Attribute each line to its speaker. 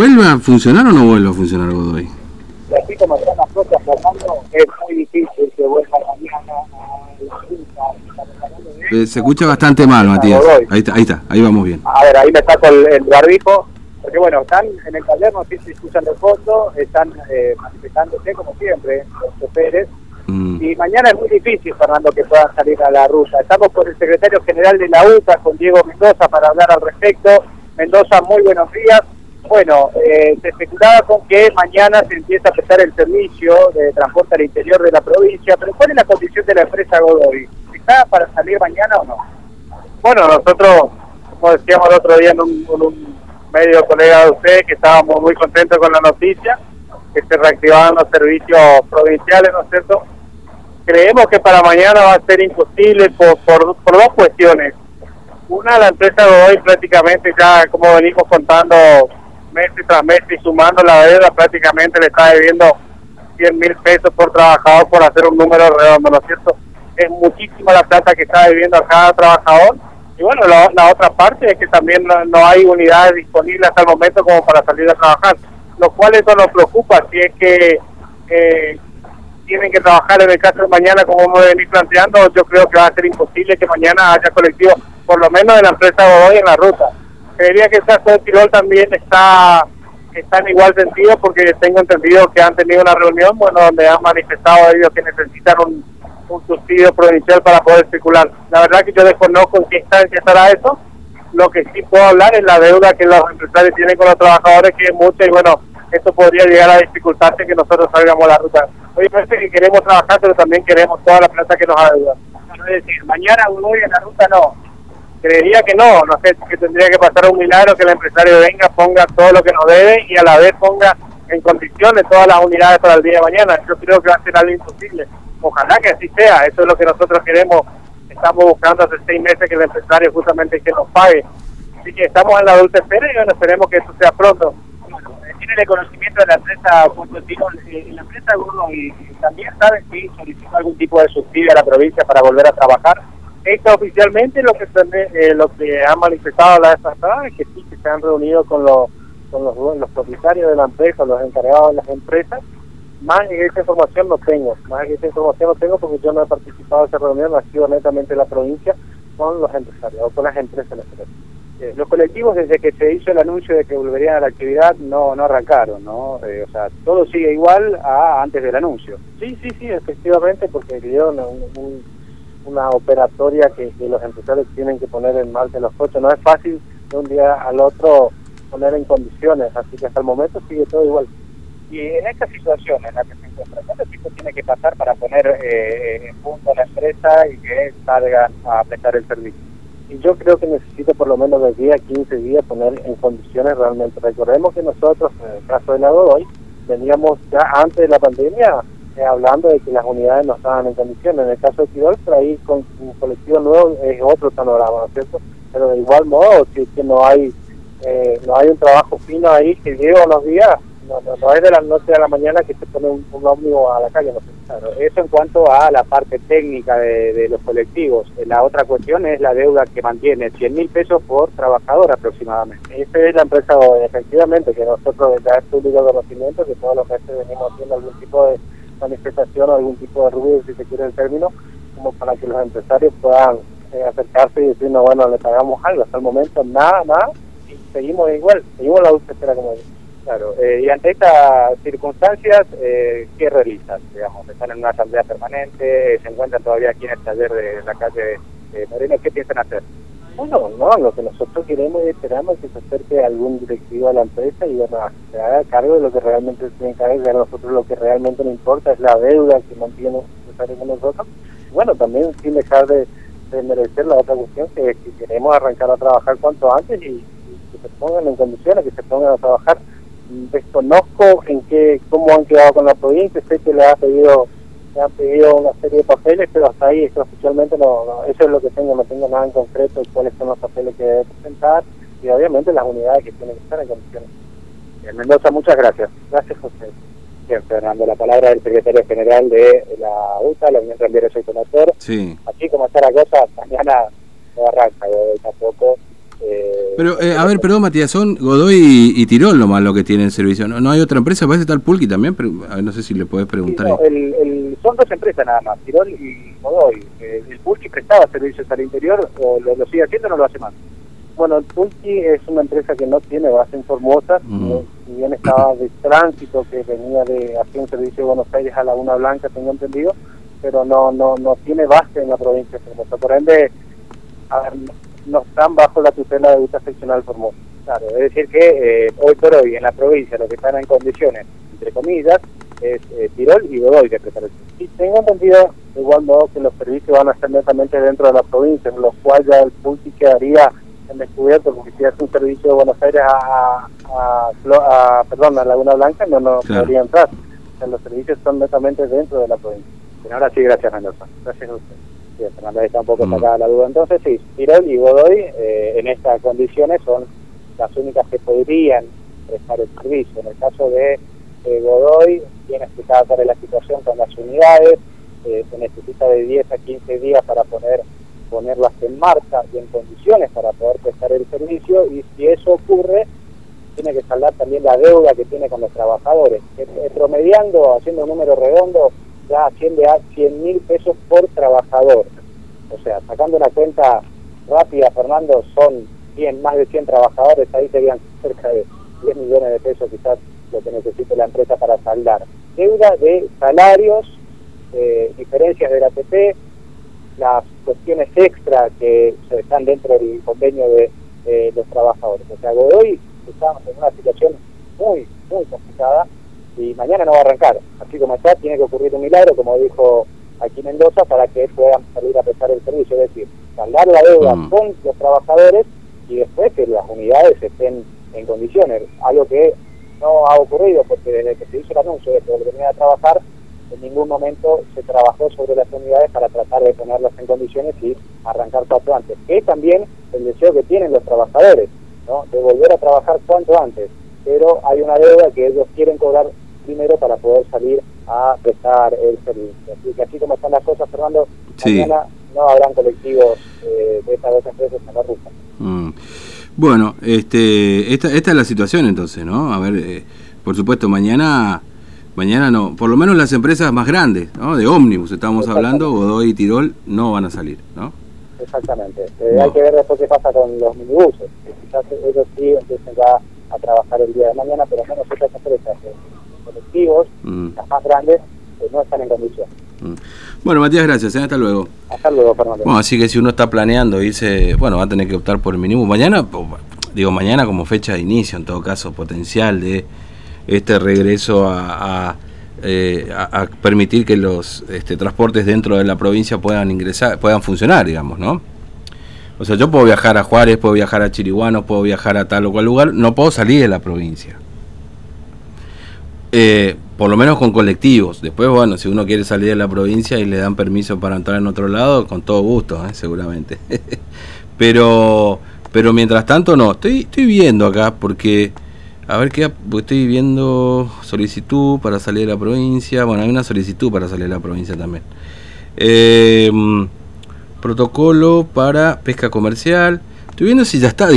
Speaker 1: ¿Vuelve a funcionar o no vuelve a funcionar Godoy?
Speaker 2: Así como están las cosas, Fernando, es muy difícil que vuelva mañana a
Speaker 1: Eh, Se escucha bastante mal, Matías. Ahí está, ahí está, ahí vamos bien.
Speaker 2: A ver, ahí me saco el, el barbijo, porque bueno, están en el taller, no sé si escuchan de fondo, están eh, manifestándose como siempre, los choferes,
Speaker 1: Mm.
Speaker 2: y mañana es muy difícil, Fernando, que puedan salir a la ruta. Estamos con el secretario general de la UTA, con Diego Mendoza, para hablar al respecto. Mendoza, muy buenos días. Bueno, eh, se especulaba con que mañana se empieza a prestar el servicio de transporte al interior de la provincia, pero ¿cuál es la condición de la empresa Godoy? ¿Está para salir mañana o no? Bueno, nosotros, como decíamos el otro día en un, medio colega de usted, que estábamos muy contentos con la noticia, que se reactivaban los servicios provinciales, ¿no es cierto? Creemos que para mañana va a ser imposible por, por, por dos cuestiones. Una, la empresa Godoy prácticamente ya, como venimos contando meses tras meses y sumando la deuda, prácticamente le está debiendo 100 mil pesos por trabajador por hacer un número redondo, ¿no es cierto? Es muchísima la plata que está debiendo a cada trabajador. Y bueno, la, la otra parte es que también no, no hay unidades disponibles hasta el momento como para salir a trabajar, lo cual eso nos preocupa si es que eh, tienen que trabajar en el caso de mañana como hemos venido planteando, yo creo que va a ser imposible que mañana haya colectivo, por lo menos de la empresa Godoy en la ruta. Creería que de Tirol también está, está en igual sentido porque tengo entendido que han tenido una reunión bueno donde han manifestado ellos que necesitan un, subsidio provincial para poder circular. La verdad que yo desconozco en qué instancia estará eso. Lo que sí puedo hablar es la deuda que los empresarios tienen con los trabajadores, que es mucha y bueno, esto podría llegar a dificultarse que nosotros salgamos la ruta. Obviamente que queremos trabajar, pero también queremos toda la plata que nos adeuda. Es decir, mañana hoy en la ruta no. Creería que no, no sé, que tendría que pasar un milagro que el empresario venga, ponga todo lo que nos debe y a la vez ponga en condiciones todas las unidades para el día de mañana. Yo creo que va a ser algo imposible. Ojalá que así sea, eso es lo que nosotros queremos. Estamos buscando hace seis meses que el empresario justamente que nos pague. Así que estamos en la dulce espera y bueno, esperemos que eso sea pronto. Tiene el conocimiento de la empresa Punto Tirol, eh, la empresa y también saben si solicitó algún tipo de subsidio a la provincia para volver a trabajar. Esto oficialmente lo que eh, lo que han manifestado la vez pasada es que sí, que se han reunido con los con los, los propietarios de la empresa, los encargados de las empresas. Más que esa información no tengo, más que esa información no tengo porque yo no he participado de esa reunión, ha sido netamente la provincia con los empresarios o con las empresas. empresas.
Speaker 3: Eh, los colectivos desde que se hizo el anuncio de que volverían a la actividad no no arrancaron, ¿no? Eh, o sea, todo sigue igual a antes del anuncio.
Speaker 2: Sí, sí, sí, efectivamente, porque dieron un- una operatoria que, que los empresarios tienen que poner en marcha los coches. No es fácil de un día al otro poner en condiciones, así que hasta el momento sigue todo igual.
Speaker 3: Y en esta situación en la que se encuentra, ¿cuánto tiempo tiene que pasar para poner eh, en punto la empresa y que salgan a prestar el servicio?
Speaker 2: Y yo creo que necesito por lo menos de 10 a 15 días poner en condiciones realmente. Recordemos que nosotros, en el caso de la Godoy, veníamos ya antes de la pandemia eh, hablando de que las unidades no estaban en condiciones. En el caso de Tirol, por ahí con un colectivo nuevo es otro panorama, ¿no es cierto? Pero de igual modo, si es que no hay eh, no hay un trabajo fino ahí que lleva unos días, no, no, es de la noche a la mañana que se pone un, un ómnibus a la calle, no sé.
Speaker 3: Claro, eso en cuanto a la parte técnica de, de los colectivos. Eh, La otra cuestión es la deuda que mantiene, 100 mil pesos por trabajador aproximadamente.
Speaker 2: Esa es la empresa efectivamente, que nosotros ya es público conocimiento que todos los meses venimos haciendo algún tipo de manifestación o algún tipo de ruido, si se quiere el término, como para que los empresarios puedan eh, acercarse y decirnos, bueno, le pagamos algo. Hasta el momento nada, nada, y seguimos igual, seguimos la espera como digo.
Speaker 3: Claro, eh, y ante estas circunstancias, eh, ¿qué realizan? Digamos, están en una asamblea permanente, se encuentran todavía aquí en el taller de la calle eh, Moreno, ¿qué piensan hacer?
Speaker 2: Bueno, no, lo que nosotros queremos y esperamos es que se acerque algún directivo a la empresa y bueno, se haga cargo de lo que realmente se tiene que. A nosotros lo que realmente nos importa es la deuda que mantiene nosotros. Bueno, también sin dejar de, merecer la otra cuestión, que, que queremos arrancar a trabajar cuanto antes y, que se pongan en condiciones, que se pongan a trabajar. Desconozco en qué, cómo han quedado con la provincia, sé que le ha pedido me han pedido una serie de papeles, pero hasta ahí eso oficialmente no, no, eso es lo que tengo, no tengo nada en concreto de cuáles son los papeles que debe presentar y obviamente las unidades que tienen que estar en condiciones.
Speaker 3: Bien, Mendoza, muchas gracias.
Speaker 2: Gracias, José.
Speaker 3: Bien, Fernando, la palabra del secretario general de la UTA, la Unión Tranviaria Soy Conocer.
Speaker 1: Sí.
Speaker 3: Así como está la cosa, mañana no arranca, yo tampoco
Speaker 1: Eh, pero, eh, a ver, perdón, Matías, son Godoy y, Tirol nomás lo que tienen servicio. ¿No, hay otra empresa? Parece tal Pulqui también, pero no sé si le podés preguntar.
Speaker 3: son dos empresas nada más, Tirol y Godoy. Eh, el Pulqui prestaba servicios al interior, o lo, sigue haciendo o no lo hace más.
Speaker 2: Bueno, el Pulqui es una empresa que no tiene base en Formosa, mm. si bien estaba de tránsito, que venía de hacer un servicio de Buenos Aires a Laguna Blanca, tengo entendido, pero no no no tiene base en la provincia de Formosa. Por ende, a no están bajo la tutela de Ruta Seccional Formosa.
Speaker 3: Claro, es decir que eh, hoy por hoy en la provincia lo que están en condiciones, entre comillas, es eh, Tirol y Godoy de preparación.
Speaker 2: Y tengo entendido, de igual modo, que los servicios van a estar netamente dentro de la provincia, en los cuales ya el PULTI quedaría en descubierto, porque si hace un servicio de Buenos Aires a, a, perdón, a Laguna Blanca, no, no podría entrar. O sea, los servicios son netamente dentro de la provincia.
Speaker 3: ahora sí, gracias Mendoza. Gracias a usted. Bien, Fernando, está un poco mm. sacada la duda. Entonces, sí, Tirol y Godoy eh, en estas condiciones son las únicas que podrían prestar el servicio. En el caso de Godoy, tiene explicada la situación con las unidades, eh, se necesita de 10 a 15 días para poner ponerlas en marcha y en condiciones para poder prestar el servicio y si eso ocurre tiene que saldar también la deuda que tiene con los trabajadores. Promediando, haciendo un número redondo, ya asciende a 100 mil pesos por trabajador. O sea, sacando la cuenta rápida, Fernando, son 100, más de 100 trabajadores, ahí serían cerca de 10 millones de pesos quizás lo que necesite la empresa para saldar. Deuda de salarios, eh, diferencias del ATP, las cuestiones extra que están dentro del convenio de los trabajadores. O sea, hoy estamos en una situación muy, muy complicada y mañana no va a arrancar. Así como está, tiene que ocurrir un milagro, como dijo aquí Mendoza, para que puedan salir a prestar el servicio, es decir, saldar la deuda mm. con los trabajadores y después que las unidades estén en condiciones, algo que no ha ocurrido porque desde que se hizo el anuncio de que volvería a trabajar, en ningún momento se trabajó sobre las unidades para tratar de ponerlas en condiciones y arrancar cuanto antes, que es también el deseo que tienen los trabajadores, ¿no? de volver a trabajar cuanto antes, pero hay una deuda que ellos quieren cobrar primero para poder salir a prestar el servicio. Así que así como están las cosas, Fernando, mañana no habrán colectivos eh, de estas dos empresas en la ruta.
Speaker 1: Mm. Bueno, este, esta, esta es la situación entonces, ¿no? A ver, eh, por supuesto, mañana, mañana no, por lo menos las empresas más grandes, ¿no? De ómnibus estamos hablando, Godoy y Tirol no van a salir, ¿no?
Speaker 3: Exactamente. Eh, hay que ver después qué pasa con los minibuses. Quizás ellos sí empiecen ya a trabajar el día de mañana, pero menos otras empresas, los colectivos, mm. las más grandes, pues no están en condiciones. Mm.
Speaker 1: Bueno, Matías, gracias. ¿eh? Hasta luego.
Speaker 3: Hasta luego, Fernando.
Speaker 1: Bueno, así que si uno está planeando irse, bueno, va a tener que optar por el mínimo. Mañana, digo, mañana como fecha de inicio, en todo caso, potencial de este regreso a, eh, permitir que los este, transportes dentro de la provincia puedan ingresar, puedan funcionar, digamos, ¿no? O sea, yo puedo viajar a Juárez, puedo viajar a Chiriguano, puedo viajar a tal o cual lugar, no puedo salir de la provincia. Eh, por lo menos con colectivos. Después, bueno, si uno quiere salir de la provincia y le dan permiso para entrar en otro lado, con todo gusto, ¿eh? seguramente. pero, pero mientras tanto, no. Estoy, estoy viendo acá porque, a ver qué, estoy viendo solicitud para salir de la provincia. Bueno, hay una solicitud para salir de la provincia también. Eh, protocolo para pesca comercial. Estoy viendo si ya está